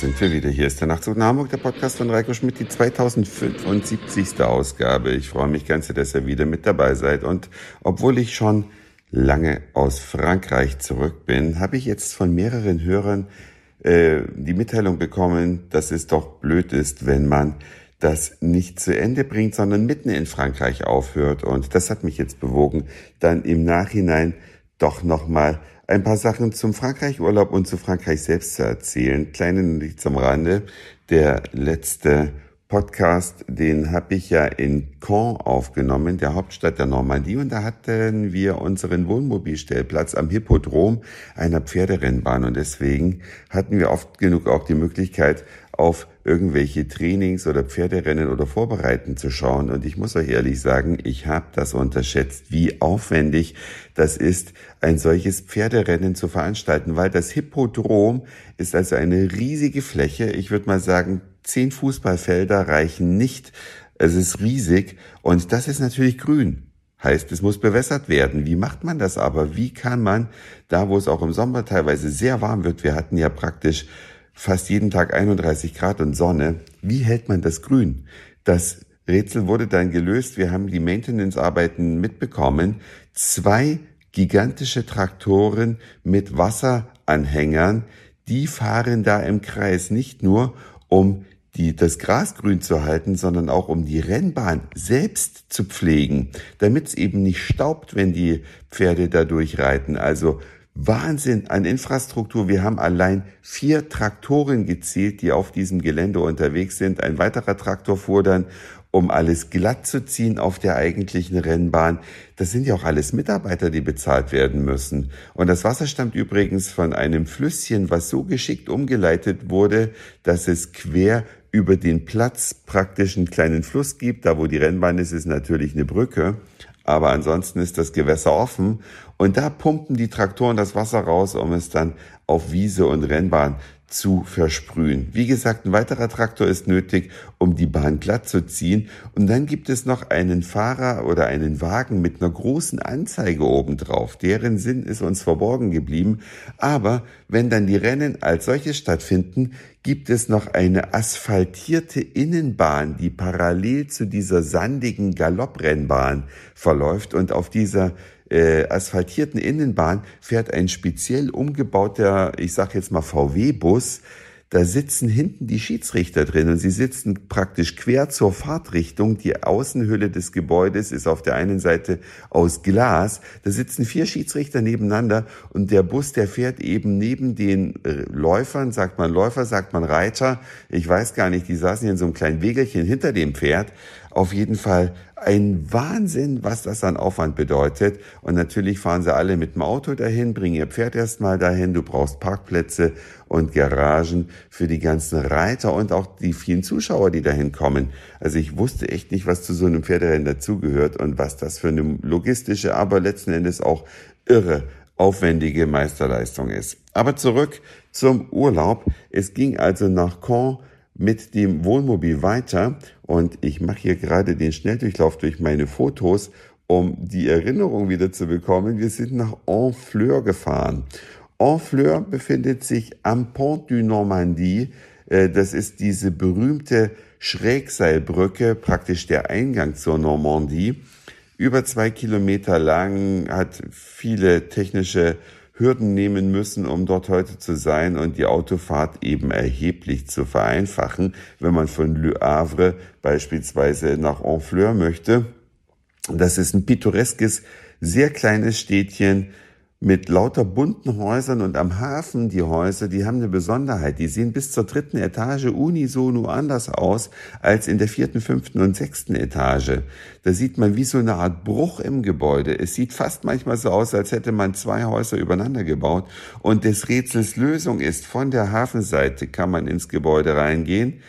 sind wir wieder. Hier ist der Nachtzug nach Hamburg, der Podcast von Reiko Schmidt, die 2075. Ausgabe. Ich freue mich ganz, dass ihr wieder mit dabei seid. Und obwohl ich schon lange aus Frankreich zurück bin, habe ich jetzt von mehreren Hörern äh, die Mitteilung bekommen, dass es doch blöd ist, wenn man das nicht zu Ende bringt, sondern mitten in Frankreich aufhört. Und das hat mich jetzt bewogen, dann im Nachhinein doch nochmal ein paar Sachen zum Frankreich-Urlaub und zu Frankreich selbst zu erzählen. Kleine Notiz am Rande. Der letzte Podcast, den habe ich ja in Caen aufgenommen, der Hauptstadt der Normandie. Und da hatten wir unseren Wohnmobilstellplatz am Hippodrom einer Pferderennbahn. Und deswegen hatten wir oft genug auch die Möglichkeit, auf irgendwelche Trainings oder Pferderennen oder Vorbereiten zu schauen. Und ich muss euch ehrlich sagen, ich habe das unterschätzt, wie aufwendig das ist, ein solches Pferderennen zu veranstalten, weil das Hippodrom ist also eine riesige Fläche. Ich würde mal sagen, zehn Fußballfelder reichen nicht. Es ist riesig und das ist natürlich grün. Heißt, es muss bewässert werden. Wie macht man das aber? Wie kann man, da wo es auch im Sommer teilweise sehr warm wird, wir hatten ja praktisch fast jeden Tag 31 Grad und Sonne. Wie hält man das grün? Das Rätsel wurde dann gelöst. Wir haben die Maintenance-Arbeiten mitbekommen. Zwei gigantische Traktoren mit Wasseranhängern, die fahren da im Kreis nicht nur, um die, das Gras grün zu halten, sondern auch um die Rennbahn selbst zu pflegen, damit es eben nicht staubt, wenn die Pferde da durchreiten. Also Wahnsinn an Infrastruktur. Wir haben allein vier Traktoren gezählt, die auf diesem Gelände unterwegs sind. Ein weiterer Traktor fuhr dann, um alles glatt zu ziehen auf der eigentlichen Rennbahn. Das sind ja auch alles Mitarbeiter, die bezahlt werden müssen. Und das Wasser stammt übrigens von einem Flüsschen, was so geschickt umgeleitet wurde, dass es quer über den Platz praktisch einen kleinen Fluss gibt. Da, wo die Rennbahn ist, ist natürlich eine Brücke aber ansonsten ist das Gewässer offen. Und da pumpen die Traktoren das Wasser raus, um es dann auf Wiese und Rennbahn zu versprühen. Wie gesagt, ein weiterer Traktor ist nötig, um die Bahn glatt zu ziehen. Und dann gibt es noch einen Fahrer oder einen Wagen mit einer großen Anzeige obendrauf. Deren Sinn ist uns verborgen geblieben. Aber wenn dann die Rennen als solche stattfinden, gibt es noch eine asphaltierte Innenbahn, die parallel zu dieser sandigen Galopprennbahn verläuft. Und auf dieser äh, asphaltierten Innenbahn fährt ein speziell umgebauter, ich sag jetzt mal VW-Bus, da sitzen hinten die Schiedsrichter drin und sie sitzen praktisch quer zur Fahrtrichtung. Die Außenhülle des Gebäudes ist auf der einen Seite aus Glas. Da sitzen vier Schiedsrichter nebeneinander und der Bus, der fährt eben neben den äh, Läufern, sagt man Läufer, sagt man Reiter. Ich weiß gar nicht, die saßen hier in so einem kleinen Wegelchen hinter dem Pferd. Auf jeden Fall ein Wahnsinn, was das an Aufwand bedeutet. Und natürlich fahren sie alle mit dem Auto dahin, bringen ihr Pferd erstmal dahin. Du brauchst Parkplätze und Garagen für die ganzen Reiter und auch die vielen Zuschauer, die dahin kommen. Also ich wusste echt nicht, was zu so einem Pferderennen dazugehört und was das für eine logistische, aber letzten Endes auch irre aufwendige Meisterleistung ist. Aber zurück zum Urlaub. Es ging also nach Caen mit dem Wohnmobil weiter und ich mache hier gerade den Schnelldurchlauf durch meine Fotos, um die Erinnerung wieder zu bekommen. Wir sind nach Honfleur gefahren. Honfleur befindet sich am Pont du Normandie. Äh, das ist diese berühmte Schrägseilbrücke, praktisch der Eingang zur Normandie. Über zwei Kilometer lang, hat viele technische Hürden nehmen müssen, um dort heute zu sein und die Autofahrt eben erheblich zu vereinfachen, wenn man von Le Havre beispielsweise nach Honfleur möchte. Das ist ein pittoreskes, sehr kleines Städtchen, mit lauter bunten Häusern und am Hafen die Häuser, die haben eine Besonderheit. Die sehen bis zur dritten Etage unisono anders aus als in der vierten, fünften und sechsten Etage. Da sieht man wie so eine Art Bruch im Gebäude. Es sieht fast manchmal so aus, als hätte man zwei Häuser übereinander gebaut. Und des Rätsels Lösung ist, von der Hafenseite kann man ins Gebäude reingehen.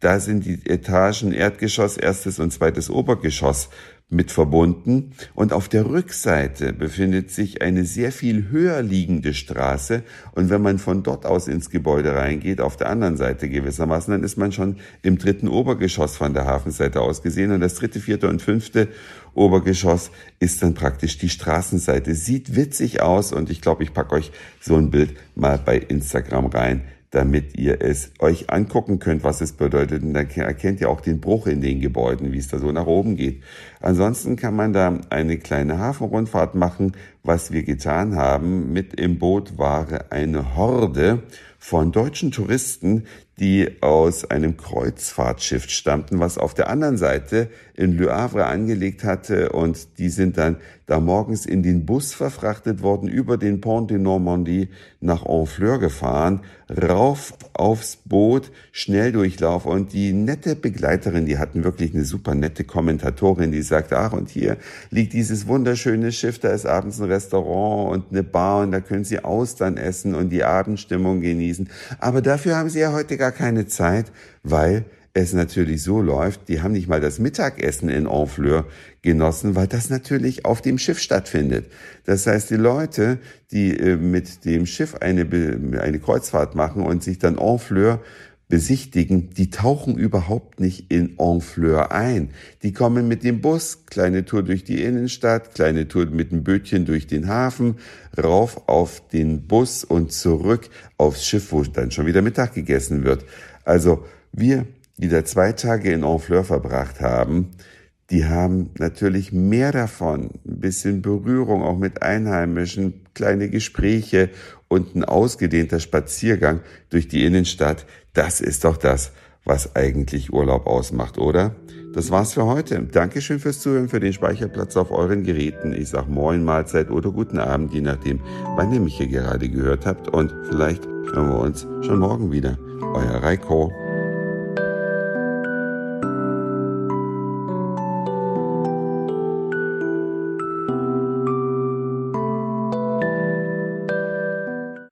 Da sind die Etagen Erdgeschoss, erstes und zweites Obergeschoss mit verbunden und auf der Rückseite befindet sich eine sehr viel höher liegende Straße und wenn man von dort aus ins Gebäude reingeht, auf der anderen Seite gewissermaßen, dann ist man schon im dritten Obergeschoss von der Hafenseite aus gesehen und das dritte, vierte und fünfte Obergeschoss ist dann praktisch die Straßenseite. Sieht witzig aus und ich glaube, ich packe euch so ein Bild mal bei Instagram rein. Damit ihr es euch angucken könnt, was es bedeutet. Und dann erkennt ihr auch den Bruch in den Gebäuden, wie es da so nach oben geht. Ansonsten kann man da eine kleine Hafenrundfahrt machen. Was wir getan haben, mit im Boot war eine Horde von deutschen Touristen, die aus einem Kreuzfahrtschiff stammten, was auf der anderen Seite in Le Havre angelegt hatte. Und die sind dann da morgens in den Bus verfrachtet worden, über den Pont de Normandie nach Honfleur gefahren, rauf aufs Boot, Schnelldurchlauf. Und die nette Begleiterin, die hatten wirklich eine super nette Kommentatorin, die sagte, ach und hier liegt dieses wunderschöne Schiff, da ist abends ein Restaurant und eine Bar und da können Sie Austern essen und die Abendstimmung genießen. Aber dafür haben Sie ja heute gar keine Zeit, weil es natürlich so läuft, die haben nicht mal das Mittagessen in Honfleur genossen, weil das natürlich auf dem Schiff stattfindet. Das heißt, die Leute, die äh, mit dem Schiff eine, eine Kreuzfahrt machen und sich dann Honfleur besichtigen, die tauchen überhaupt nicht in Honfleur ein. Die kommen mit dem Bus, kleine Tour durch die Innenstadt, kleine Tour mit dem Bötchen durch den Hafen, rauf auf den Bus und zurück aufs Schiff, wo dann schon wieder Mittag gegessen wird. Also wir die da zwei Tage in Honfleur verbracht haben, die haben natürlich mehr davon, ein bisschen Berührung auch mit Einheimischen, kleine Gespräche und ein ausgedehnter Spaziergang durch die Innenstadt. Das ist doch das, was eigentlich Urlaub ausmacht, oder? Das war's für heute. Dankeschön fürs Zuhören, für den Speicherplatz auf euren Geräten. Ich sag Moin, Mahlzeit oder guten Abend, je nachdem, wann ihr mich hier gerade gehört habt. Und vielleicht hören wir uns schon morgen wieder. Euer Reiko.